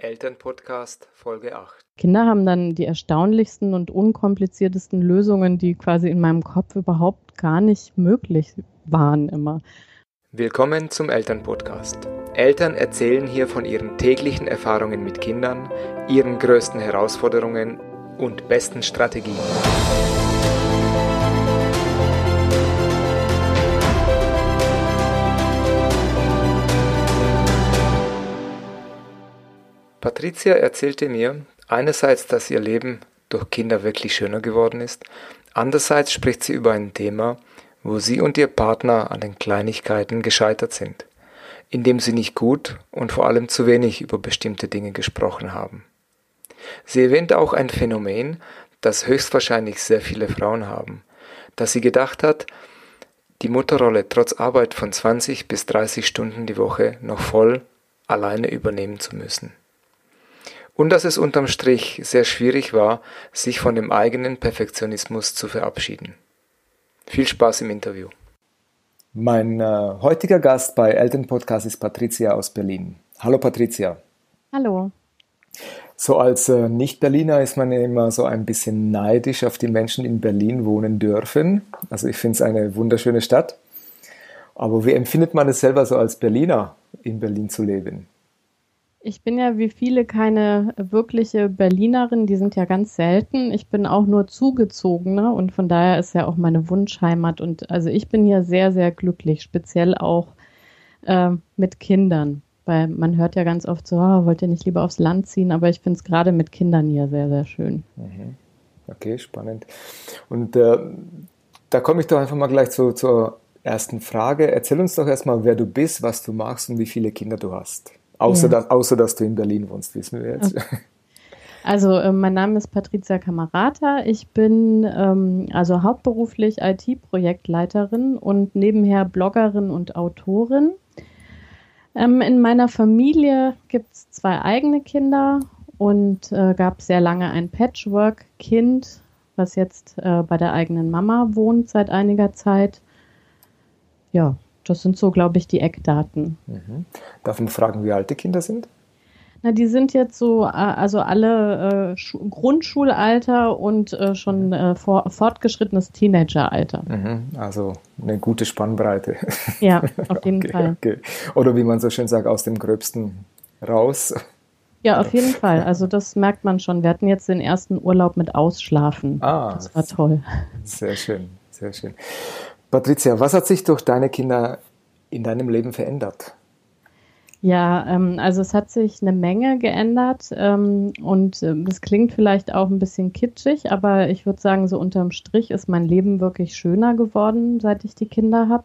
Elternpodcast Folge 8. Kinder haben dann die erstaunlichsten und unkompliziertesten Lösungen, die quasi in meinem Kopf überhaupt gar nicht möglich waren immer. Willkommen zum Elternpodcast. Eltern erzählen hier von ihren täglichen Erfahrungen mit Kindern, ihren größten Herausforderungen und besten Strategien. Patricia erzählte mir einerseits, dass ihr Leben durch Kinder wirklich schöner geworden ist, andererseits spricht sie über ein Thema, wo sie und ihr Partner an den Kleinigkeiten gescheitert sind, indem sie nicht gut und vor allem zu wenig über bestimmte Dinge gesprochen haben. Sie erwähnt auch ein Phänomen, das höchstwahrscheinlich sehr viele Frauen haben, dass sie gedacht hat, die Mutterrolle trotz Arbeit von 20 bis 30 Stunden die Woche noch voll alleine übernehmen zu müssen und dass es unterm Strich sehr schwierig war, sich von dem eigenen Perfektionismus zu verabschieden. Viel Spaß im Interview. Mein äh, heutiger Gast bei Eltern Podcast ist Patricia aus Berlin. Hallo Patricia. Hallo. So als äh, Nicht-Berliner ist man immer so ein bisschen neidisch auf die Menschen, die in Berlin wohnen dürfen. Also ich finde es eine wunderschöne Stadt. Aber wie empfindet man es selber so als Berliner, in Berlin zu leben? Ich bin ja wie viele keine wirkliche Berlinerin, die sind ja ganz selten. Ich bin auch nur zugezogene und von daher ist ja auch meine Wunschheimat. Und also ich bin hier sehr, sehr glücklich, speziell auch äh, mit Kindern. Weil man hört ja ganz oft so, oh, wollt ihr nicht lieber aufs Land ziehen? Aber ich finde es gerade mit Kindern hier sehr, sehr schön. Mhm. Okay, spannend. Und äh, da komme ich doch einfach mal gleich zu, zur ersten Frage. Erzähl uns doch erstmal, wer du bist, was du machst und wie viele Kinder du hast. Außer, ja. dass, außer dass du in Berlin wohnst, wissen wir jetzt. Okay. Also äh, mein Name ist Patricia Kamerata. Ich bin ähm, also hauptberuflich IT-Projektleiterin und nebenher Bloggerin und Autorin. Ähm, in meiner Familie gibt es zwei eigene Kinder und äh, gab sehr lange ein Patchwork-Kind, was jetzt äh, bei der eigenen Mama wohnt seit einiger Zeit. Ja, das sind so, glaube ich, die Eckdaten. Mhm. Darf man fragen, wie alt die Kinder sind? Na, die sind jetzt so, äh, also alle äh, Grundschulalter und äh, schon äh, vor, fortgeschrittenes Teenageralter. Mhm. Also eine gute Spannbreite. Ja, auf jeden okay, Fall. Okay. Oder wie man so schön sagt, aus dem Gröbsten raus. Ja, auf jeden Fall. Also das merkt man schon. Wir hatten jetzt den ersten Urlaub mit Ausschlafen. Ah, das war toll. Sehr schön, sehr schön. Patricia, was hat sich durch deine Kinder in deinem Leben verändert? Ja, ähm, also es hat sich eine Menge geändert ähm, und äh, das klingt vielleicht auch ein bisschen kitschig, aber ich würde sagen, so unterm Strich ist mein Leben wirklich schöner geworden, seit ich die Kinder habe.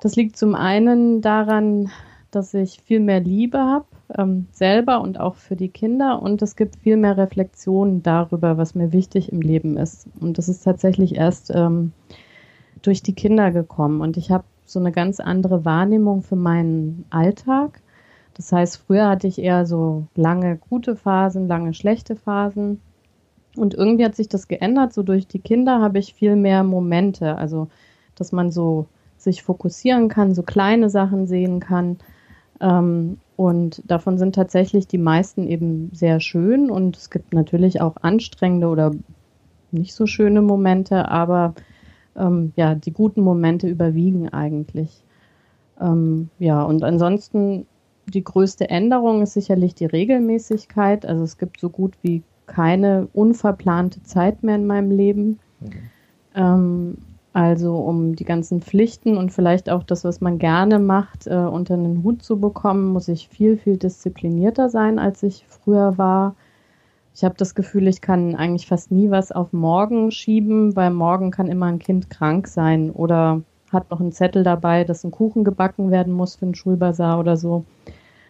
Das liegt zum einen daran, dass ich viel mehr Liebe habe, ähm, selber und auch für die Kinder und es gibt viel mehr Reflexionen darüber, was mir wichtig im Leben ist. Und das ist tatsächlich erst ähm, durch die Kinder gekommen und ich habe so eine ganz andere Wahrnehmung für meinen Alltag. Das heißt, früher hatte ich eher so lange gute Phasen, lange schlechte Phasen. Und irgendwie hat sich das geändert. So durch die Kinder habe ich viel mehr Momente. Also, dass man so sich fokussieren kann, so kleine Sachen sehen kann. Ähm, und davon sind tatsächlich die meisten eben sehr schön. Und es gibt natürlich auch anstrengende oder nicht so schöne Momente, aber ähm, ja, die guten Momente überwiegen eigentlich. Ähm, ja, und ansonsten die größte Änderung ist sicherlich die Regelmäßigkeit. Also es gibt so gut wie keine unverplante Zeit mehr in meinem Leben. Mhm. Ähm, also um die ganzen Pflichten und vielleicht auch das, was man gerne macht, äh, unter einen Hut zu bekommen, muss ich viel, viel disziplinierter sein, als ich früher war. Ich habe das Gefühl, ich kann eigentlich fast nie was auf morgen schieben, weil morgen kann immer ein Kind krank sein oder hat noch einen Zettel dabei, dass ein Kuchen gebacken werden muss für einen Schulbazar oder so.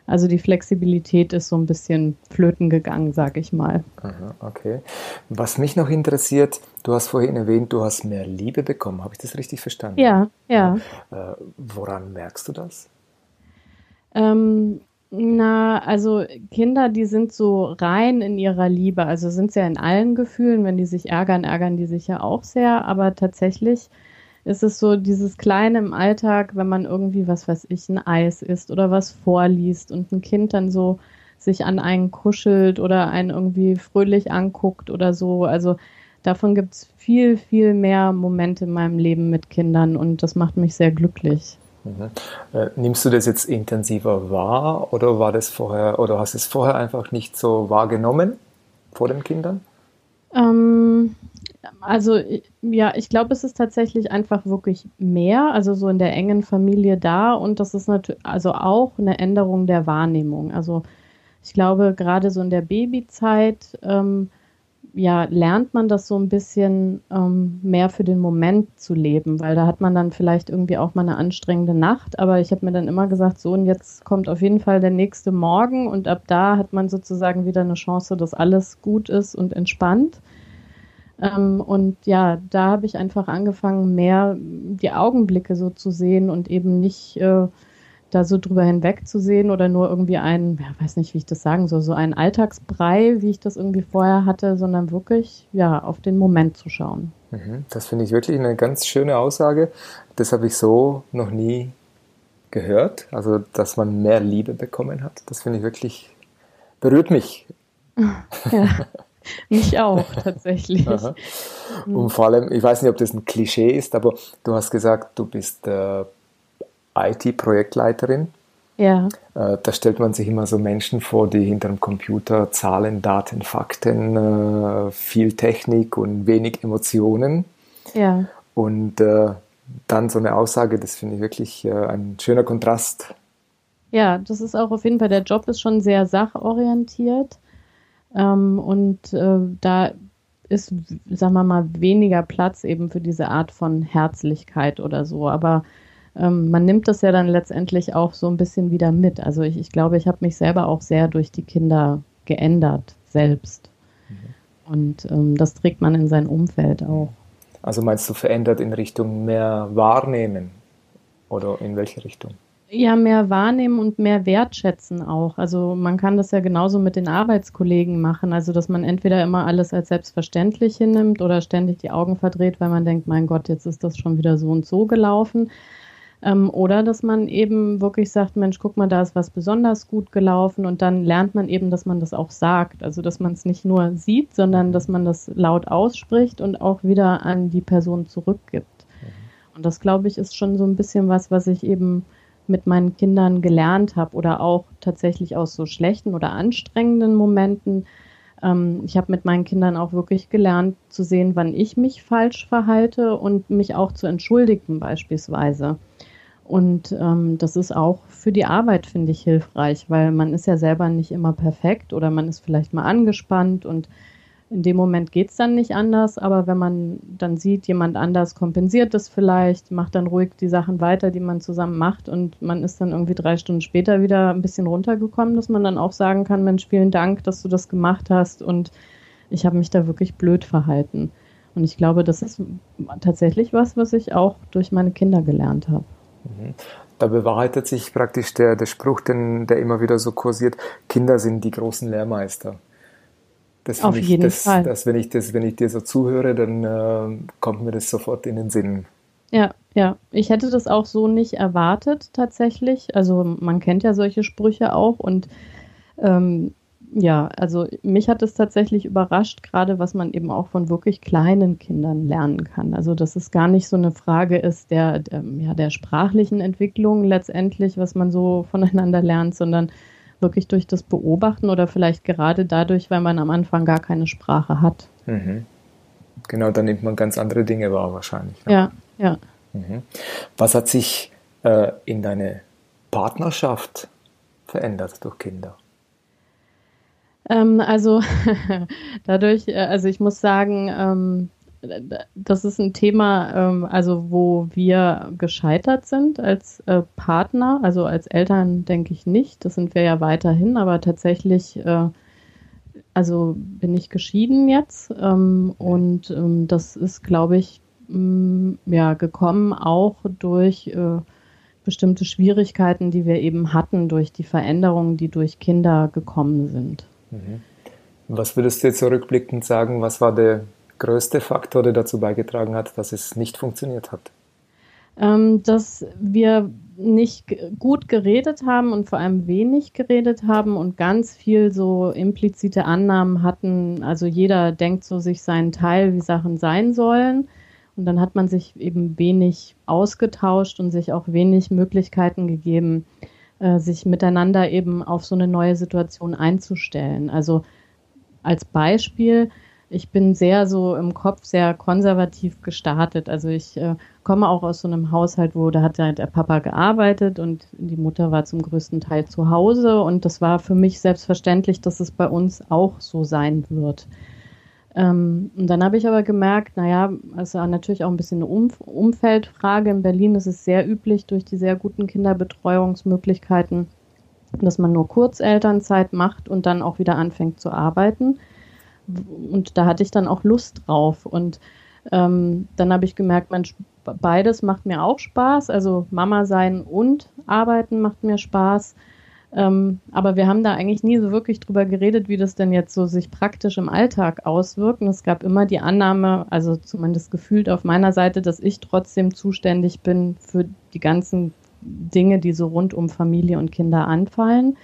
Also die Flexibilität ist so ein bisschen flöten gegangen, sag ich mal. Okay. Was mich noch interessiert, du hast vorhin erwähnt, du hast mehr Liebe bekommen. Habe ich das richtig verstanden? Ja, ja. Äh, woran merkst du das? Ähm, na, also Kinder, die sind so rein in ihrer Liebe. Also sind sie ja in allen Gefühlen. Wenn die sich ärgern, ärgern die sich ja auch sehr. Aber tatsächlich ist es so dieses Kleine im Alltag, wenn man irgendwie, was weiß ich, ein Eis isst oder was vorliest und ein Kind dann so sich an einen kuschelt oder einen irgendwie fröhlich anguckt oder so. Also davon gibt es viel, viel mehr Momente in meinem Leben mit Kindern und das macht mich sehr glücklich. Mhm. Äh, nimmst du das jetzt intensiver wahr oder war das vorher oder hast du es vorher einfach nicht so wahrgenommen vor den Kindern? Ähm, also ja, ich glaube, es ist tatsächlich einfach wirklich mehr, also so in der engen Familie da und das ist natürlich also auch eine Änderung der Wahrnehmung. Also ich glaube, gerade so in der Babyzeit ähm, ja, lernt man das so ein bisschen ähm, mehr für den Moment zu leben, weil da hat man dann vielleicht irgendwie auch mal eine anstrengende Nacht, aber ich habe mir dann immer gesagt, so und jetzt kommt auf jeden Fall der nächste Morgen und ab da hat man sozusagen wieder eine Chance, dass alles gut ist und entspannt. Ähm, und ja, da habe ich einfach angefangen, mehr die Augenblicke so zu sehen und eben nicht äh, da so drüber hinwegzusehen oder nur irgendwie ein, ja, weiß nicht, wie ich das sagen soll, so ein Alltagsbrei, wie ich das irgendwie vorher hatte, sondern wirklich, ja, auf den Moment zu schauen. Mhm. Das finde ich wirklich eine ganz schöne Aussage. Das habe ich so noch nie gehört. Also, dass man mehr Liebe bekommen hat. Das finde ich wirklich, berührt mich. Ja. Mich auch, tatsächlich. Aha. Und vor allem, ich weiß nicht, ob das ein Klischee ist, aber du hast gesagt, du bist äh, IT-Projektleiterin. Ja. Äh, da stellt man sich immer so Menschen vor, die hinter dem Computer Zahlen, Daten, Fakten, äh, viel Technik und wenig Emotionen. Ja. Und äh, dann so eine Aussage, das finde ich wirklich ein schöner Kontrast. Ja, das ist auch auf jeden Fall, der Job ist schon sehr sachorientiert. Ähm, und da ist, sagen wir mal, weniger Platz eben für diese Art von Herzlichkeit oder so. Aber ähm, man nimmt das ja dann letztendlich auch so ein bisschen wieder mit. Also ich, ich glaube, ich habe mich selber auch sehr durch die Kinder geändert, selbst. Mhm. Und ähm, das trägt man in sein Umfeld auch. Also meinst du verändert in Richtung mehr Wahrnehmen? Oder in welche Richtung? Ja, mehr wahrnehmen und mehr wertschätzen auch. Also man kann das ja genauso mit den Arbeitskollegen machen. Also dass man entweder immer alles als selbstverständlich hinnimmt oder ständig die Augen verdreht, weil man denkt, mein Gott, jetzt ist das schon wieder so und so gelaufen. Ähm, oder dass man eben wirklich sagt, Mensch, guck mal, da ist was besonders gut gelaufen und dann lernt man eben, dass man das auch sagt. Also dass man es nicht nur sieht, sondern dass man das laut ausspricht und auch wieder an die Person zurückgibt. Mhm. Und das, glaube ich, ist schon so ein bisschen was, was ich eben mit meinen Kindern gelernt habe oder auch tatsächlich aus so schlechten oder anstrengenden Momenten. Ähm, ich habe mit meinen Kindern auch wirklich gelernt zu sehen, wann ich mich falsch verhalte und mich auch zu entschuldigen beispielsweise. Und ähm, das ist auch für die Arbeit, finde ich, hilfreich, weil man ist ja selber nicht immer perfekt oder man ist vielleicht mal angespannt und in dem Moment geht es dann nicht anders, aber wenn man dann sieht, jemand anders kompensiert das vielleicht, macht dann ruhig die Sachen weiter, die man zusammen macht und man ist dann irgendwie drei Stunden später wieder ein bisschen runtergekommen, dass man dann auch sagen kann, Mensch, vielen Dank, dass du das gemacht hast und ich habe mich da wirklich blöd verhalten. Und ich glaube, das ist tatsächlich was, was ich auch durch meine Kinder gelernt habe. Mhm. Da bewahrheitet sich praktisch der, der Spruch, den, der immer wieder so kursiert, Kinder sind die großen Lehrmeister. Das Auf ich, jeden das, Fall. Das, wenn, ich das, wenn ich dir so zuhöre, dann äh, kommt mir das sofort in den Sinn. Ja, ja. Ich hätte das auch so nicht erwartet tatsächlich. Also man kennt ja solche Sprüche auch und ähm, ja, also mich hat es tatsächlich überrascht, gerade was man eben auch von wirklich kleinen Kindern lernen kann. Also dass es gar nicht so eine Frage ist der, der, ja, der sprachlichen Entwicklung letztendlich, was man so voneinander lernt, sondern wirklich durch das Beobachten oder vielleicht gerade dadurch, weil man am Anfang gar keine Sprache hat. Mhm. Genau, dann nimmt man ganz andere Dinge wahr wahrscheinlich. Ne? Ja, ja. Mhm. Was hat sich äh, in deine Partnerschaft verändert durch Kinder? Ähm, also dadurch, äh, also ich muss sagen, ähm, das ist ein Thema, ähm, also wo wir gescheitert sind als äh, Partner, also als Eltern denke ich nicht, das sind wir ja weiterhin, aber tatsächlich, äh, also bin ich geschieden jetzt. Ähm, und ähm, das ist, glaube ich, mm, ja gekommen auch durch bestimmte Schwierigkeiten, die wir eben hatten durch die Veränderungen, die durch Kinder gekommen sind. Mhm. Was würdest du jetzt zurückblickend sagen, was war der größte Faktor, der dazu beigetragen hat, dass es nicht funktioniert hat? Ähm, dass wir nicht gut geredet haben und vor allem wenig geredet haben und ganz viel so implizite Annahmen hatten. Also jeder denkt so sich seinen Teil, wie Sachen sein sollen. Und dann hat man sich eben wenig ausgetauscht und sich auch wenig Möglichkeiten gegeben, äh, sich miteinander eben auf so eine neue Situation einzustellen. Also als Beispiel, ich bin sehr so im Kopf sehr konservativ gestartet. Also ich äh, komme auch aus so einem Haushalt, wo da hat der Papa gearbeitet und die Mutter war zum größten Teil zu Hause und das war für mich selbstverständlich, dass es bei uns auch so sein wird. Ähm, und dann habe ich aber gemerkt, naja, also natürlich auch ein bisschen eine Umf Umfeldfrage. In Berlin ist es sehr üblich durch die sehr guten Kinderbetreuungsmöglichkeiten, dass man nur Kurzelternzeit macht und dann auch wieder anfängt zu arbeiten. Und da hatte ich dann auch Lust drauf. Und ähm, dann habe ich gemerkt, Mensch, beides macht mir auch Spaß. Also Mama sein und arbeiten macht mir Spaß. Ähm, aber wir haben da eigentlich nie so wirklich drüber geredet, wie das denn jetzt so sich praktisch im Alltag auswirkt. Und es gab immer die Annahme, also zumindest gefühlt auf meiner Seite, dass ich trotzdem zuständig bin für die ganzen Dinge, die so rund um Familie und Kinder anfallen.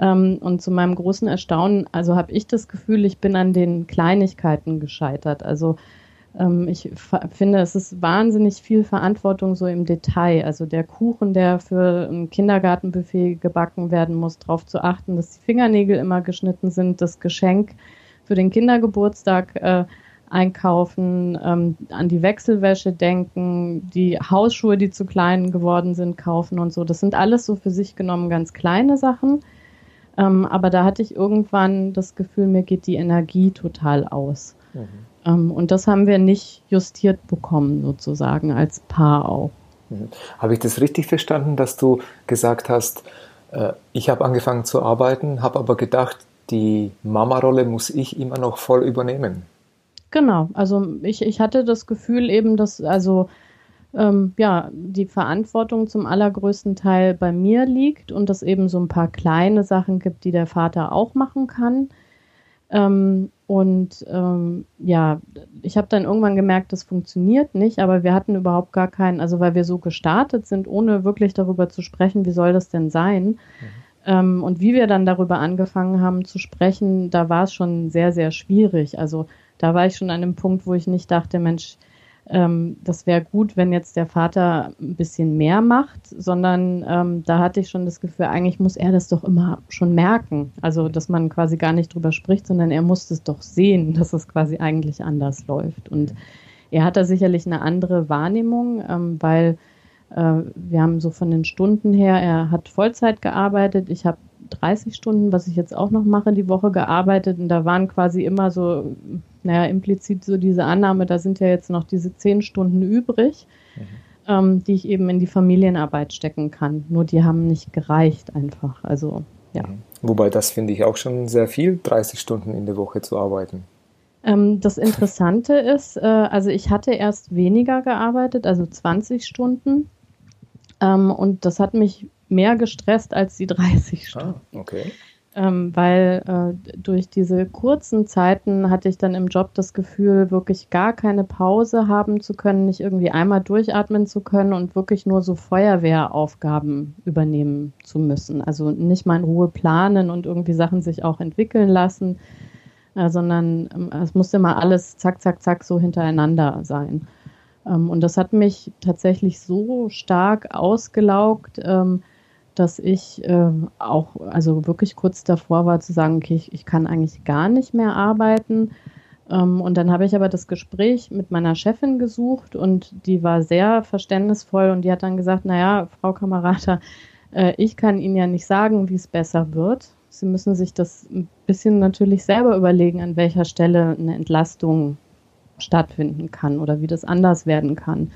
Ähm, und zu meinem großen Erstaunen, also habe ich das Gefühl, ich bin an den Kleinigkeiten gescheitert. Also ich finde, es ist wahnsinnig viel Verantwortung so im Detail. Also der Kuchen, der für ein Kindergartenbuffet gebacken werden muss, darauf zu achten, dass die Fingernägel immer geschnitten sind, das Geschenk für den Kindergeburtstag äh, einkaufen, ähm, an die Wechselwäsche denken, die Hausschuhe, die zu klein geworden sind, kaufen und so. Das sind alles so für sich genommen ganz kleine Sachen. Ähm, aber da hatte ich irgendwann das Gefühl, mir geht die Energie total aus. Mhm. Ähm, und das haben wir nicht justiert bekommen, sozusagen, als Paar auch. Mhm. Habe ich das richtig verstanden, dass du gesagt hast, äh, ich habe angefangen zu arbeiten, habe aber gedacht, die Mama-Rolle muss ich immer noch voll übernehmen? Genau, also ich, ich hatte das Gefühl eben, dass also ähm, ja, die Verantwortung zum allergrößten Teil bei mir liegt und es eben so ein paar kleine Sachen gibt, die der Vater auch machen kann. Ähm, und ähm, ja, ich habe dann irgendwann gemerkt, das funktioniert nicht, aber wir hatten überhaupt gar keinen, also weil wir so gestartet sind, ohne wirklich darüber zu sprechen, wie soll das denn sein. Mhm. Ähm, und wie wir dann darüber angefangen haben zu sprechen, da war es schon sehr, sehr schwierig. Also da war ich schon an einem Punkt, wo ich nicht dachte, Mensch, ähm, das wäre gut, wenn jetzt der Vater ein bisschen mehr macht, sondern ähm, da hatte ich schon das Gefühl, eigentlich muss er das doch immer schon merken. Also, dass man quasi gar nicht drüber spricht, sondern er muss es doch sehen, dass es quasi eigentlich anders läuft. Und er hat da sicherlich eine andere Wahrnehmung, ähm, weil wir haben so von den Stunden her, er hat Vollzeit gearbeitet, ich habe 30 Stunden, was ich jetzt auch noch mache, die Woche gearbeitet und da waren quasi immer so naja, implizit so diese Annahme, da sind ja jetzt noch diese zehn Stunden übrig, mhm. ähm, die ich eben in die Familienarbeit stecken kann. Nur die haben nicht gereicht einfach. Also, ja. Mhm. Wobei das finde ich auch schon sehr viel, 30 Stunden in der Woche zu arbeiten. Ähm, das Interessante ist, äh, also ich hatte erst weniger gearbeitet, also 20 Stunden. Ähm, und das hat mich mehr gestresst als die 30 Stunden. Ah, okay ähm, weil äh, durch diese kurzen Zeiten hatte ich dann im Job das Gefühl, wirklich gar keine Pause haben zu können, nicht irgendwie einmal durchatmen zu können und wirklich nur so Feuerwehraufgaben übernehmen zu müssen. Also nicht mal in Ruhe planen und irgendwie Sachen sich auch entwickeln lassen, äh, sondern ähm, es musste mal alles zack, zack, zack so hintereinander sein. Ähm, und das hat mich tatsächlich so stark ausgelaugt, ähm, dass ich äh, auch also wirklich kurz davor war zu sagen, okay, ich, ich kann eigentlich gar nicht mehr arbeiten. Ähm, und dann habe ich aber das Gespräch mit meiner Chefin gesucht und die war sehr verständnisvoll und die hat dann gesagt, naja, Frau Kamerata, äh, ich kann Ihnen ja nicht sagen, wie es besser wird. Sie müssen sich das ein bisschen natürlich selber überlegen, an welcher Stelle eine Entlastung stattfinden kann oder wie das anders werden kann. Mhm.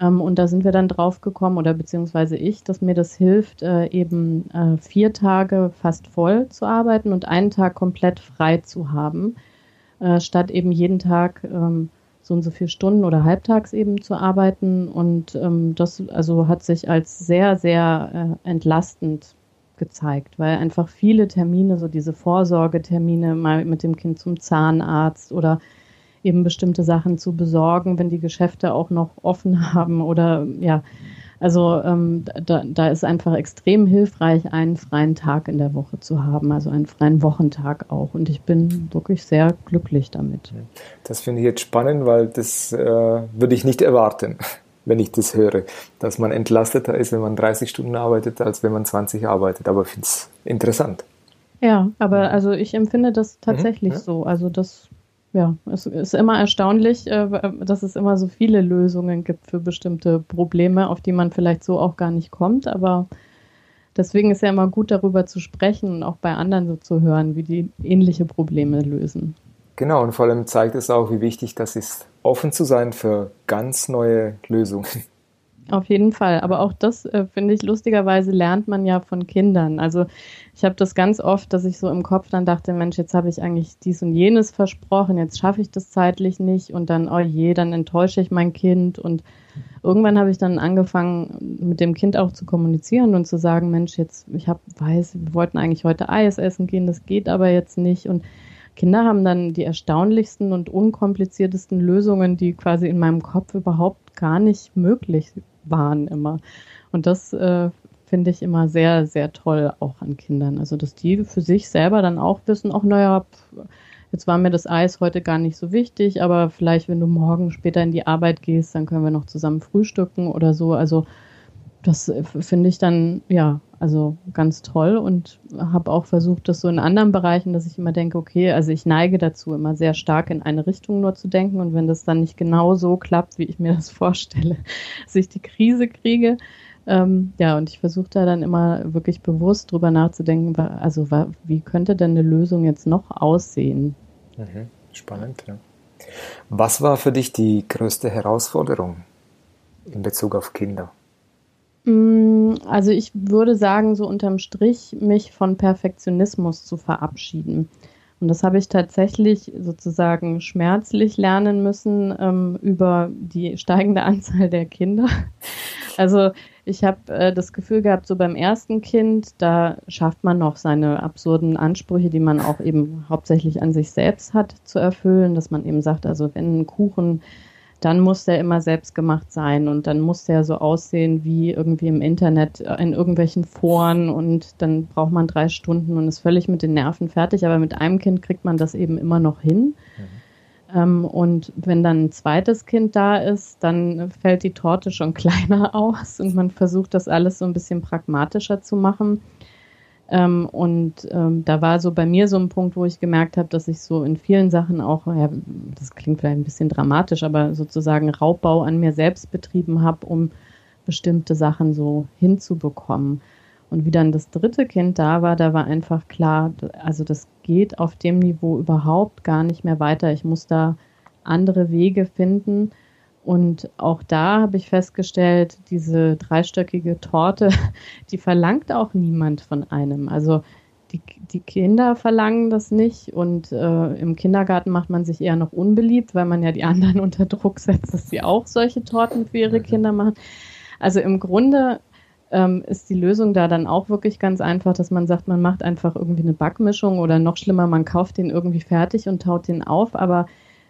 Ähm, und da sind wir dann drauf gekommen, oder beziehungsweise ich, dass mir das hilft, äh, eben äh, vier Tage fast voll zu arbeiten und einen Tag komplett frei zu haben, äh, statt eben jeden Tag ähm, so und so viele Stunden oder halbtags eben zu arbeiten. Und ähm, das also hat sich als sehr, sehr äh, entlastend gezeigt, weil einfach viele Termine, so diese Vorsorgetermine, mal mit dem Kind zum Zahnarzt oder eben bestimmte Sachen zu besorgen, wenn die Geschäfte auch noch offen haben oder ja, Also ähm, da, da ist einfach extrem hilfreich, einen freien Tag in der Woche zu haben, also einen freien Wochentag auch. Und ich bin wirklich sehr glücklich damit. Das finde ich jetzt spannend, weil das äh, würde ich nicht erwarten, wenn ich das höre, dass man entlasteter ist, wenn man 30 Stunden arbeitet, als wenn man 20 arbeitet. Aber ich finde es interessant. Ja, aber also ich empfinde das tatsächlich mhm, ja. so. Also das ja, es ist immer erstaunlich, äh, dass es immer so viele Lösungen gibt für bestimmte Probleme, auf die man vielleicht so auch gar nicht kommt. Aber deswegen ist ja immer gut, darüber zu sprechen und auch bei anderen so zu hören, wie die ähnliche Probleme lösen. Genau, und vor allem zeigt es auch, wie wichtig das ist, offen zu sein für ganz neue Lösungen. Auf jeden Fall. Aber auch das, äh, finde ich, lustigerweise lernt man ja von Kindern. Also ich habe das ganz oft, dass ich so im Kopf dann dachte, Mensch, jetzt habe ich eigentlich dies und jenes versprochen, jetzt schaffe ich das zeitlich nicht und dann, oh je, dann enttäusche ich mein Kind. Und irgendwann habe ich dann angefangen, mit dem Kind auch zu kommunizieren und zu sagen, Mensch, jetzt, ich habe, weiß, wir wollten eigentlich heute Eis essen gehen, das geht aber jetzt nicht. Und Kinder haben dann die erstaunlichsten und unkompliziertesten Lösungen, die quasi in meinem Kopf überhaupt gar nicht möglich waren immer. Und das äh, finde ich immer sehr, sehr toll auch an Kindern. Also, dass die für sich selber dann auch wissen, ach naja, jetzt war mir das Eis heute gar nicht so wichtig, aber vielleicht, wenn du morgen später in die Arbeit gehst, dann können wir noch zusammen frühstücken oder so. Also das äh, finde ich dann, ja, also ganz toll und habe auch versucht, das so in anderen Bereichen, dass ich immer denke, okay, also ich neige dazu, immer sehr stark in eine Richtung nur zu denken und wenn das dann nicht genau so klappt, wie ich mir das vorstelle, dass ich die Krise kriege, ähm, ja, und ich versuche da dann immer wirklich bewusst drüber nachzudenken, also wie könnte denn eine Lösung jetzt noch aussehen? Mhm. Spannend, ja. Was war für dich die größte Herausforderung in Bezug auf Kinder? Also ich würde sagen, so unterm Strich, mich von Perfektionismus zu verabschieden. Und das habe ich tatsächlich sozusagen schmerzlich lernen müssen ähm, über die steigende Anzahl der Kinder. Also ich habe äh, das Gefühl gehabt, so beim ersten Kind, da schafft man noch seine absurden Ansprüche, die man auch eben hauptsächlich an sich selbst hat, zu erfüllen, dass man eben sagt, also wenn ein Kuchen dann muss der immer selbst gemacht sein und dann muss der so aussehen wie irgendwie im Internet äh, in irgendwelchen Foren und dann braucht man drei Stunden und ist völlig mit den Nerven fertig. Aber mit einem Kind kriegt man das eben immer noch hin. Mhm. Ähm, und wenn dann ein zweites Kind da ist, dann fällt die Torte schon kleiner aus und man versucht das alles so ein bisschen pragmatischer zu machen. Ähm, und ähm, da war so bei mir so ein Punkt, wo ich gemerkt habe, dass ich so in vielen Sachen auch, ja, das klingt vielleicht ein bisschen dramatisch, aber sozusagen Raubbau an mir selbst betrieben habe, um bestimmte Sachen so hinzubekommen. Und wie dann das dritte Kind da war, da war einfach klar, also das geht auf dem Niveau überhaupt gar nicht mehr weiter. Ich muss da andere Wege finden. Und auch da habe ich festgestellt, diese dreistöckige Torte, die verlangt auch niemand von einem. Also die, die Kinder verlangen das nicht und äh, im Kindergarten macht man sich eher noch unbeliebt, weil man ja die anderen unter Druck setzt, dass sie auch solche Torten für ihre Kinder machen. Also im Grunde ähm, ist die Lösung da dann auch wirklich ganz einfach, dass man sagt, man macht einfach irgendwie eine Backmischung oder noch schlimmer, man kauft den irgendwie fertig und taut den auf, aber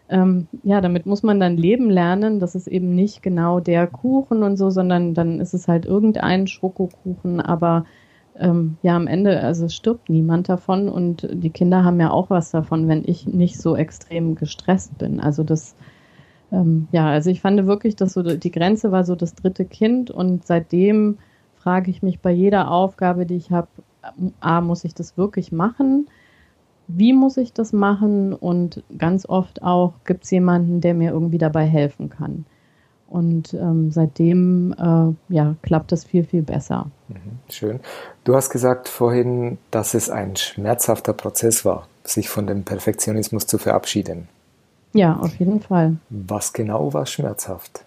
ähm, ja, damit muss man dann leben lernen. Das ist eben nicht genau der Kuchen und so, sondern dann ist es halt irgendein Schokokuchen, aber ähm, ja, am Ende, also stirbt niemand davon und die Kinder haben ja auch was davon, wenn ich nicht so extrem gestresst bin. Also das, ähm, ja, also ich fand wirklich, dass so die Grenze war so das dritte Kind und seitdem frage ich mich bei jeder Aufgabe, die ich habe, A, muss ich das wirklich machen? Wie muss ich das machen und ganz oft auch gibt es jemanden, der mir irgendwie dabei helfen kann. Und ähm, seitdem äh, ja, klappt das viel, viel besser. Mhm, schön. Du hast gesagt vorhin, dass es ein schmerzhafter Prozess war, sich von dem Perfektionismus zu verabschieden. Ja, auf jeden Fall. Was genau war schmerzhaft?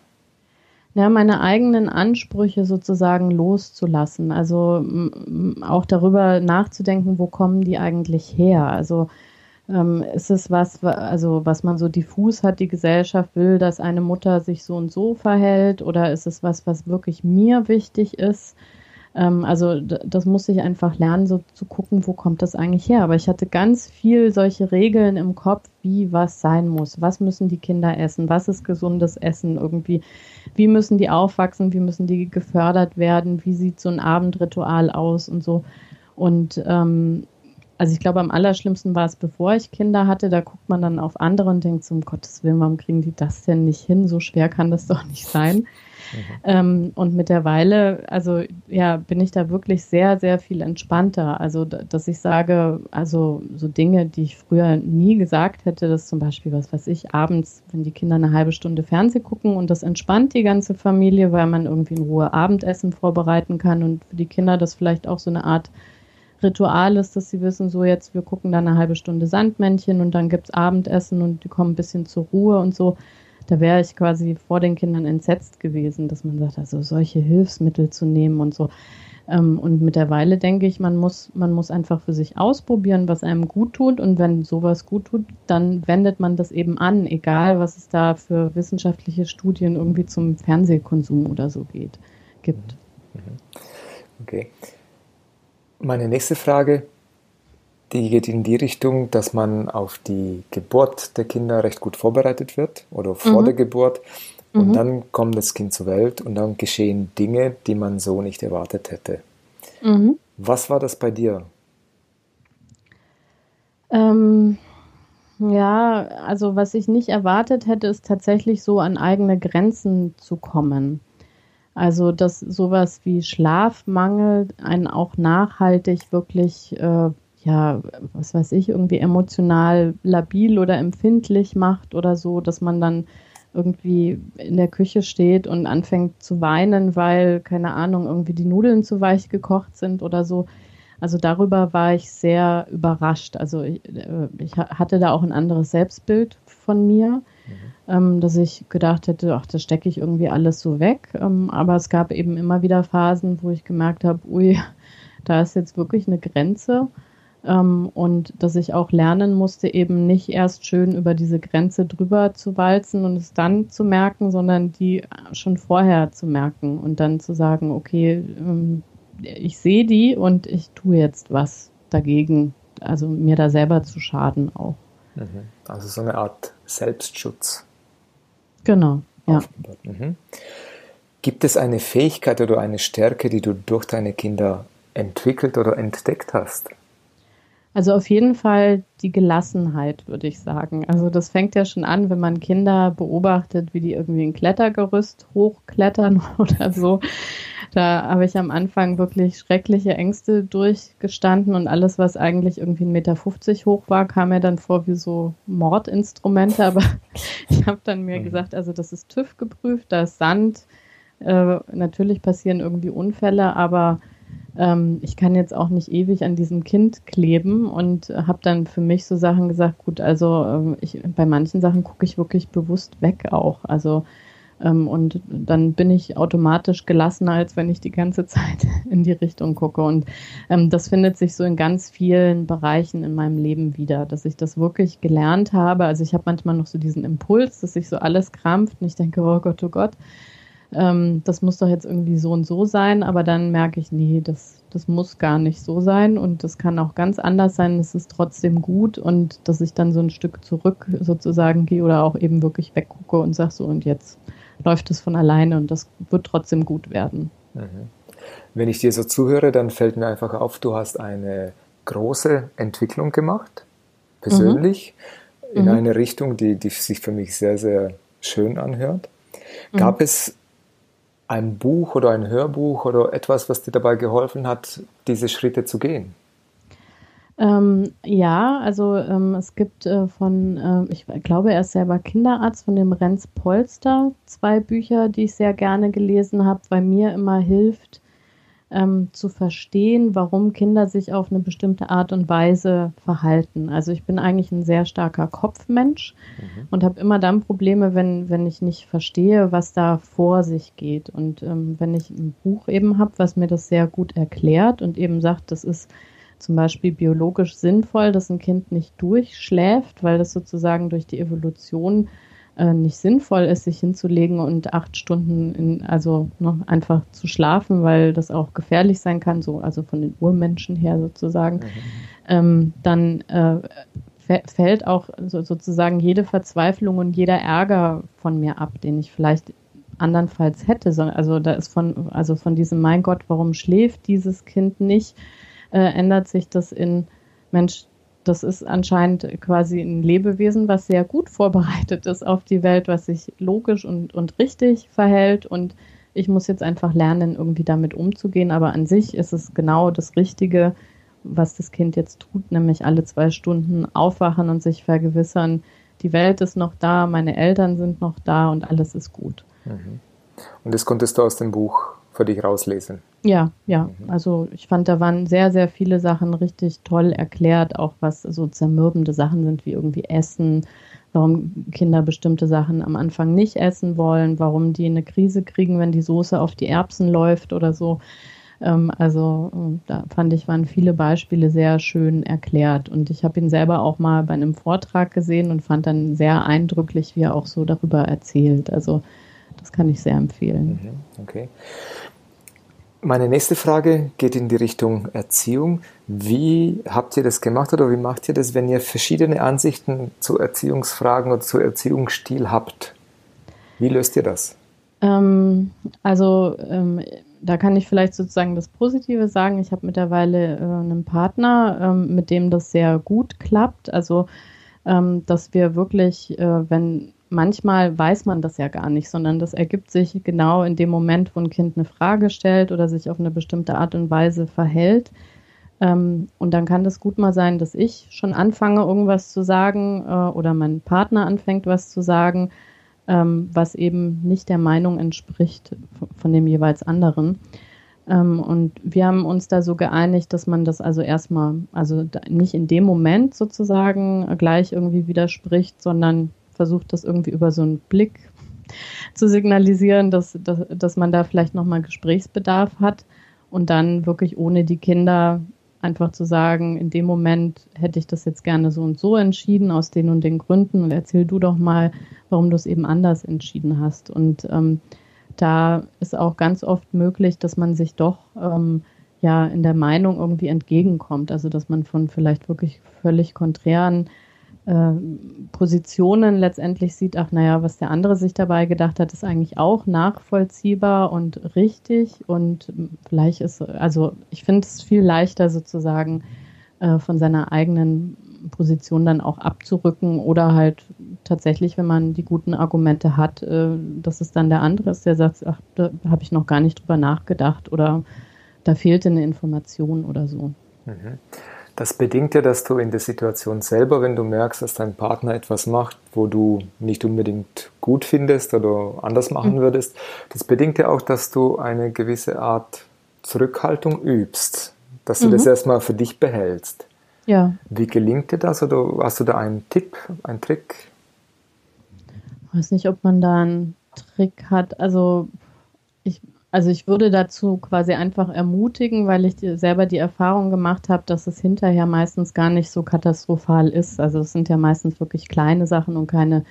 Ja, meine eigenen Ansprüche sozusagen loszulassen. Also auch darüber nachzudenken, wo kommen die eigentlich her? Also ähm, ist es was, also was man so diffus hat, die Gesellschaft will, dass eine Mutter sich so und so verhält, oder ist es was, was wirklich mir wichtig ist? Ähm, also das musste ich einfach lernen, so zu gucken, wo kommt das eigentlich her. Aber ich hatte ganz viel solche Regeln im Kopf, wie was sein muss. Was müssen die Kinder essen? Was ist gesundes Essen irgendwie? Wie müssen die aufwachsen? Wie müssen die gefördert werden? Wie sieht so ein Abendritual aus und so? Und ähm, also ich glaube, am allerschlimmsten war es, bevor ich Kinder hatte. Da guckt man dann auf andere und denkt um Gottes Willen, warum kriegen die das denn nicht hin? So schwer kann das doch nicht sein. Mhm. Ähm, und mittlerweile, also ja, bin ich da wirklich sehr, sehr viel entspannter. Also, dass ich sage, also so Dinge, die ich früher nie gesagt hätte, dass zum Beispiel, was weiß ich, abends, wenn die Kinder eine halbe Stunde Fernseh gucken und das entspannt die ganze Familie, weil man irgendwie in Ruhe Abendessen vorbereiten kann und für die Kinder das vielleicht auch so eine Art Ritual ist, dass sie wissen, so jetzt, wir gucken dann eine halbe Stunde Sandmännchen und dann gibt's Abendessen und die kommen ein bisschen zur Ruhe und so da wäre ich quasi vor den Kindern entsetzt gewesen, dass man sagt, also solche Hilfsmittel zu nehmen und so. Ähm, und mittlerweile denke ich, man muss, man muss einfach für sich ausprobieren, was einem gut tut. Und wenn sowas gut tut, dann wendet man das eben an, egal was es da für wissenschaftliche Studien irgendwie zum Fernsehkonsum oder so geht, gibt. Mhm. Okay. Meine nächste Frage die geht in die Richtung, dass man auf die Geburt der Kinder recht gut vorbereitet wird oder vor mhm. der Geburt. Und mhm. dann kommt das Kind zur Welt und dann geschehen Dinge, die man so nicht erwartet hätte. Mhm. Was war das bei dir? Ähm, ja, also was ich nicht erwartet hätte, ist tatsächlich so an eigene Grenzen zu kommen. Also dass sowas wie Schlafmangel einen auch nachhaltig wirklich äh, ja, was weiß ich, irgendwie emotional labil oder empfindlich macht oder so, dass man dann irgendwie in der Küche steht und anfängt zu weinen, weil, keine Ahnung, irgendwie die Nudeln zu weich gekocht sind oder so. Also darüber war ich sehr überrascht. Also ich, äh, ich hatte da auch ein anderes Selbstbild von mir, mhm. ähm, dass ich gedacht hätte, ach, das stecke ich irgendwie alles so weg. Ähm, aber es gab eben immer wieder Phasen, wo ich gemerkt habe, ui, da ist jetzt wirklich eine Grenze. Ähm, und dass ich auch lernen musste, eben nicht erst schön über diese Grenze drüber zu walzen und es dann zu merken, sondern die schon vorher zu merken und dann zu sagen, okay, ähm, ich sehe die und ich tue jetzt was dagegen, also mir da selber zu schaden auch. Mhm. Also so eine Art Selbstschutz. Genau, ja. Mhm. Gibt es eine Fähigkeit oder eine Stärke, die du durch deine Kinder entwickelt oder entdeckt hast? Also auf jeden Fall die Gelassenheit, würde ich sagen. Also das fängt ja schon an, wenn man Kinder beobachtet, wie die irgendwie ein Klettergerüst hochklettern oder so. Da habe ich am Anfang wirklich schreckliche Ängste durchgestanden und alles, was eigentlich irgendwie 1,50 Meter hoch war, kam mir dann vor wie so Mordinstrumente. Aber ich habe dann mir mhm. gesagt, also das ist TÜV geprüft, da ist Sand. Äh, natürlich passieren irgendwie Unfälle, aber ähm, ich kann jetzt auch nicht ewig an diesem Kind kleben und habe dann für mich so Sachen gesagt, gut, also ähm, ich, bei manchen Sachen gucke ich wirklich bewusst weg auch. Also ähm, und dann bin ich automatisch gelassener, als wenn ich die ganze Zeit in die Richtung gucke. Und ähm, das findet sich so in ganz vielen Bereichen in meinem Leben wieder, dass ich das wirklich gelernt habe. Also ich habe manchmal noch so diesen Impuls, dass sich so alles krampft und ich denke, oh Gott, oh Gott ähm, das muss doch jetzt irgendwie so und so sein, aber dann merke ich, nee, das, das muss gar nicht so sein und das kann auch ganz anders sein, es ist trotzdem gut und dass ich dann so ein Stück zurück sozusagen gehe oder auch eben wirklich weggucke und sage so und jetzt läuft es von alleine und das wird trotzdem gut werden. Mhm. Wenn ich dir so zuhöre, dann fällt mir einfach auf, du hast eine große Entwicklung gemacht, persönlich, mhm. in mhm. eine Richtung, die, die sich für mich sehr, sehr schön anhört. Gab mhm. es ein Buch oder ein Hörbuch oder etwas, was dir dabei geholfen hat, diese Schritte zu gehen? Ähm, ja, also ähm, es gibt äh, von, äh, ich glaube, er ist selber Kinderarzt, von dem Renz Polster, zwei Bücher, die ich sehr gerne gelesen habe, weil mir immer hilft, ähm, zu verstehen, warum Kinder sich auf eine bestimmte Art und Weise verhalten. Also ich bin eigentlich ein sehr starker Kopfmensch mhm. und habe immer dann Probleme, wenn, wenn ich nicht verstehe, was da vor sich geht. Und ähm, wenn ich ein Buch eben habe, was mir das sehr gut erklärt und eben sagt, das ist zum Beispiel biologisch sinnvoll, dass ein Kind nicht durchschläft, weil das sozusagen durch die Evolution äh, nicht sinnvoll ist, sich hinzulegen und acht Stunden in, also noch einfach zu schlafen, weil das auch gefährlich sein kann, so also von den Urmenschen her sozusagen, mhm. ähm, dann äh, fällt auch so, sozusagen jede Verzweiflung und jeder Ärger von mir ab, den ich vielleicht andernfalls hätte. Also da ist von, also von diesem, mein Gott, warum schläft dieses Kind nicht, äh, ändert sich das in, Mensch, das ist anscheinend quasi ein Lebewesen, was sehr gut vorbereitet ist auf die Welt, was sich logisch und, und richtig verhält. Und ich muss jetzt einfach lernen, irgendwie damit umzugehen. Aber an sich ist es genau das Richtige, was das Kind jetzt tut, nämlich alle zwei Stunden aufwachen und sich vergewissern, die Welt ist noch da, meine Eltern sind noch da und alles ist gut. Mhm. Und das konntest du aus dem Buch für dich rauslesen? Ja, ja. Mhm. Also ich fand, da waren sehr, sehr viele Sachen richtig toll erklärt, auch was so zermürbende Sachen sind, wie irgendwie Essen, warum Kinder bestimmte Sachen am Anfang nicht essen wollen, warum die eine Krise kriegen, wenn die Soße auf die Erbsen läuft oder so. Ähm, also äh, da fand ich, waren viele Beispiele sehr schön erklärt. Und ich habe ihn selber auch mal bei einem Vortrag gesehen und fand dann sehr eindrücklich, wie er auch so darüber erzählt. Also das kann ich sehr empfehlen. Mhm, okay. Meine nächste Frage geht in die Richtung Erziehung. Wie habt ihr das gemacht oder wie macht ihr das, wenn ihr verschiedene Ansichten zu Erziehungsfragen oder zu Erziehungsstil habt? Wie löst ihr das? Ähm, also ähm, da kann ich vielleicht sozusagen das Positive sagen. Ich habe mittlerweile äh, einen Partner, ähm, mit dem das sehr gut klappt. Also, ähm, dass wir wirklich, äh, wenn manchmal weiß man das ja gar nicht, sondern das ergibt sich genau in dem Moment, wo ein Kind eine Frage stellt oder sich auf eine bestimmte Art und Weise verhält. Ähm, und dann kann das gut mal sein, dass ich schon anfange, irgendwas zu sagen äh, oder mein Partner anfängt, was zu sagen ähm, was eben nicht der Meinung entspricht von dem jeweils anderen. Ähm, und wir haben uns da so geeinigt, dass man das also erstmal, also nicht in dem Moment sozusagen gleich irgendwie widerspricht, sondern versucht das irgendwie über so einen Blick zu signalisieren, dass, dass, dass man da vielleicht nochmal Gesprächsbedarf hat und dann wirklich ohne die Kinder einfach zu sagen, in dem Moment hätte ich das jetzt gerne so und so entschieden, aus den und den Gründen und erzähl du doch mal, warum du es eben anders entschieden hast. Und ähm, da ist auch ganz oft möglich, dass man sich doch ähm, ja in der Meinung irgendwie entgegenkommt. Also dass man von vielleicht wirklich völlig konträren äh, Positionen letztendlich sieht, ach naja, was der andere sich dabei gedacht hat, ist eigentlich auch nachvollziehbar und richtig. Und vielleicht ist, also ich finde es viel leichter sozusagen äh, von seiner eigenen Position dann auch abzurücken oder halt tatsächlich, wenn man die guten Argumente hat, äh, dass es dann der andere ist, der sagt, ach, da habe ich noch gar nicht drüber nachgedacht oder da fehlte eine Information oder so. Mhm. Das bedingt ja, dass du in der Situation selber, wenn du merkst, dass dein Partner etwas macht, wo du nicht unbedingt gut findest oder anders machen mhm. würdest, das bedingt ja auch, dass du eine gewisse Art Zurückhaltung übst, dass du mhm. das erstmal für dich behältst. Ja. Wie gelingt dir das oder hast du da einen Tipp, einen Trick? Ich weiß nicht, ob man da einen Trick hat. Also ich, also ich würde dazu quasi einfach ermutigen, weil ich selber die Erfahrung gemacht habe, dass es hinterher meistens gar nicht so katastrophal ist. Also es sind ja meistens wirklich kleine Sachen und keine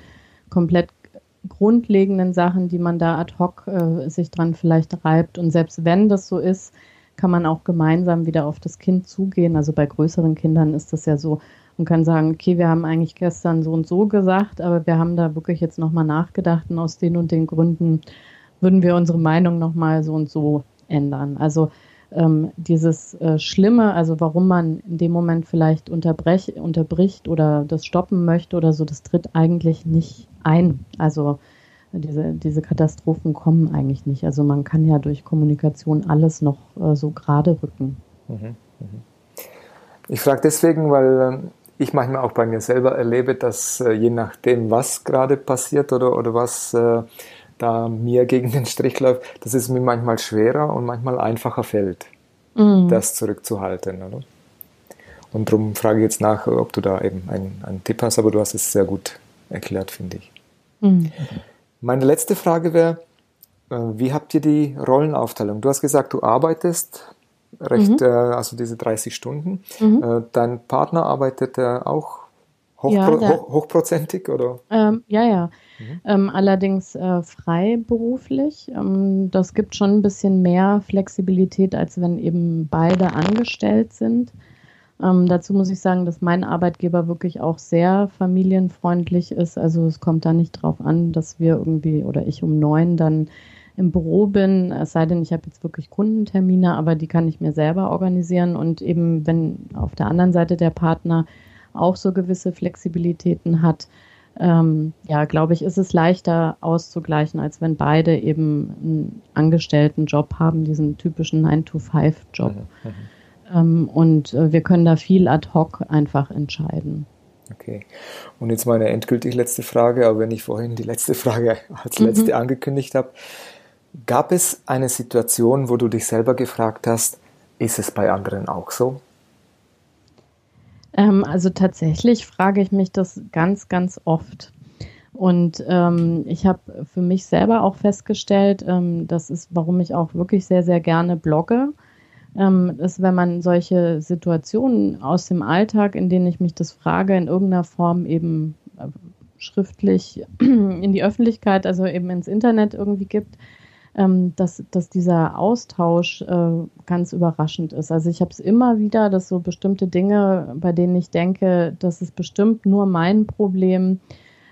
komplett grundlegenden Sachen, die man da ad hoc äh, sich dran vielleicht reibt. Und selbst wenn das so ist, kann man auch gemeinsam wieder auf das Kind zugehen. Also bei größeren Kindern ist das ja so, man kann sagen, okay, wir haben eigentlich gestern so und so gesagt, aber wir haben da wirklich jetzt nochmal nachgedacht und aus den und den Gründen würden wir unsere Meinung nochmal so und so ändern. Also ähm, dieses äh, Schlimme, also warum man in dem Moment vielleicht unterbricht oder das stoppen möchte oder so, das tritt eigentlich nicht ein. Also diese, diese Katastrophen kommen eigentlich nicht. Also man kann ja durch Kommunikation alles noch äh, so gerade rücken. Mhm, mhm. Ich frage deswegen, weil äh, ich manchmal auch bei mir selber erlebe, dass äh, je nachdem, was gerade passiert oder, oder was äh, da mir gegen den Strich läuft, dass es mir manchmal schwerer und manchmal einfacher fällt, mhm. das zurückzuhalten. Oder? Und darum frage ich jetzt nach, ob du da eben einen, einen Tipp hast, aber du hast es sehr gut erklärt, finde ich. Mhm. Meine letzte Frage wäre, äh, wie habt ihr die Rollenaufteilung? Du hast gesagt, du arbeitest recht, mhm. äh, also diese 30 Stunden. Mhm. Äh, dein Partner arbeitet äh, auch Hochpro ja, hoch, hochprozentig oder? Ähm, ja, ja. Mhm. Ähm, allerdings äh, freiberuflich. Ähm, das gibt schon ein bisschen mehr Flexibilität, als wenn eben beide angestellt sind. Ähm, dazu muss ich sagen, dass mein Arbeitgeber wirklich auch sehr familienfreundlich ist. Also es kommt da nicht drauf an, dass wir irgendwie oder ich um neun dann im Büro bin, es sei denn, ich habe jetzt wirklich Kundentermine, aber die kann ich mir selber organisieren. Und eben, wenn auf der anderen Seite der Partner auch so gewisse Flexibilitäten hat, ähm, ja, glaube ich, ist es leichter auszugleichen, als wenn beide eben einen angestellten Job haben, diesen typischen 9-to-5-Job. Mhm, mhm. Ähm, und äh, wir können da viel ad hoc einfach entscheiden. Okay. Und jetzt meine endgültig letzte Frage, aber wenn ich vorhin die letzte Frage als letzte mhm. angekündigt habe, gab es eine Situation, wo du dich selber gefragt hast, ist es bei anderen auch so? Ähm, also tatsächlich frage ich mich das ganz, ganz oft. Und ähm, ich habe für mich selber auch festgestellt, ähm, das ist, warum ich auch wirklich sehr, sehr gerne blogge ähm, ist, wenn man solche Situationen aus dem Alltag, in denen ich mich das frage, in irgendeiner Form eben äh, schriftlich in die Öffentlichkeit, also eben ins Internet irgendwie gibt, ähm, dass, dass dieser Austausch äh, ganz überraschend ist. Also ich habe es immer wieder, dass so bestimmte Dinge, bei denen ich denke, das ist bestimmt nur mein Problem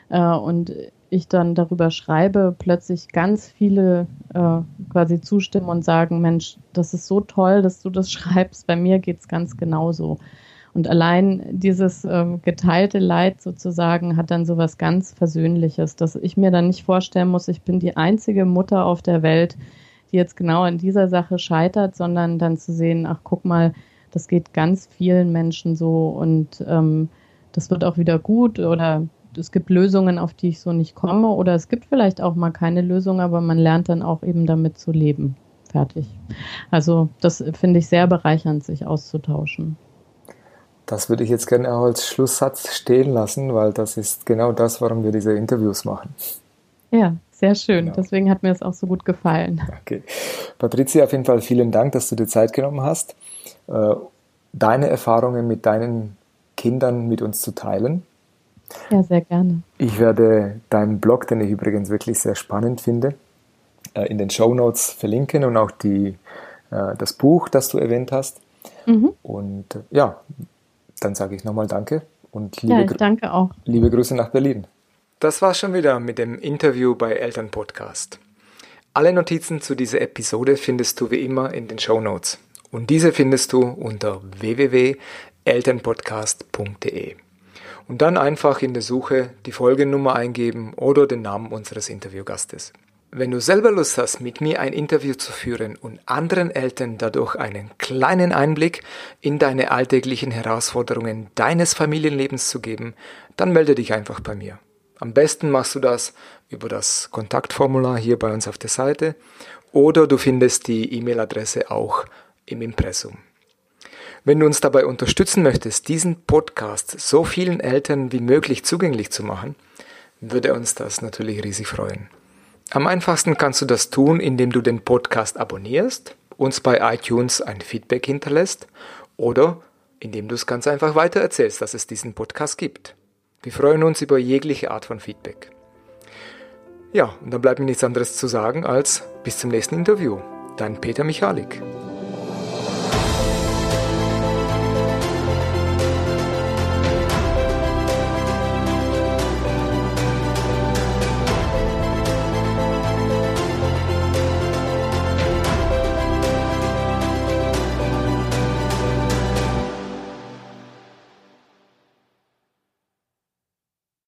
äh, und ich dann darüber schreibe, plötzlich ganz viele äh, quasi zustimmen und sagen, Mensch, das ist so toll, dass du das schreibst, bei mir geht's ganz genauso. Und allein dieses äh, geteilte Leid sozusagen hat dann so was ganz Versöhnliches, dass ich mir dann nicht vorstellen muss, ich bin die einzige Mutter auf der Welt, die jetzt genau an dieser Sache scheitert, sondern dann zu sehen, ach guck mal, das geht ganz vielen Menschen so und ähm, das wird auch wieder gut oder es gibt Lösungen, auf die ich so nicht komme, oder es gibt vielleicht auch mal keine Lösung, aber man lernt dann auch eben damit zu leben. Fertig. Also das finde ich sehr bereichernd, sich auszutauschen. Das würde ich jetzt gerne auch als Schlusssatz stehen lassen, weil das ist genau das, warum wir diese Interviews machen. Ja, sehr schön. Genau. Deswegen hat mir es auch so gut gefallen. Okay. Patricia, auf jeden Fall vielen Dank, dass du dir Zeit genommen hast, äh, deine Erfahrungen mit deinen Kindern mit uns zu teilen. Ja, sehr gerne. Ich werde deinen Blog, den ich übrigens wirklich sehr spannend finde, äh, in den Show Notes verlinken und auch die, äh, das Buch, das du erwähnt hast. Mhm. Und ja, dann sage ich nochmal Danke und liebe, ja, danke auch. liebe Grüße nach Berlin. Das war's schon wieder mit dem Interview bei Eltern Podcast. Alle Notizen zu dieser Episode findest du wie immer in den Show Notes. Und diese findest du unter www.elternpodcast.de und dann einfach in der Suche die Folgennummer eingeben oder den Namen unseres Interviewgastes. Wenn du selber Lust hast, mit mir ein Interview zu führen und anderen Eltern dadurch einen kleinen Einblick in deine alltäglichen Herausforderungen deines Familienlebens zu geben, dann melde dich einfach bei mir. Am besten machst du das über das Kontaktformular hier bei uns auf der Seite oder du findest die E-Mail-Adresse auch im Impressum. Wenn du uns dabei unterstützen möchtest, diesen Podcast so vielen Eltern wie möglich zugänglich zu machen, würde uns das natürlich riesig freuen. Am einfachsten kannst du das tun, indem du den Podcast abonnierst, uns bei iTunes ein Feedback hinterlässt oder indem du es ganz einfach weitererzählst, dass es diesen Podcast gibt. Wir freuen uns über jegliche Art von Feedback. Ja, und dann bleibt mir nichts anderes zu sagen als bis zum nächsten Interview. Dein Peter Michalik.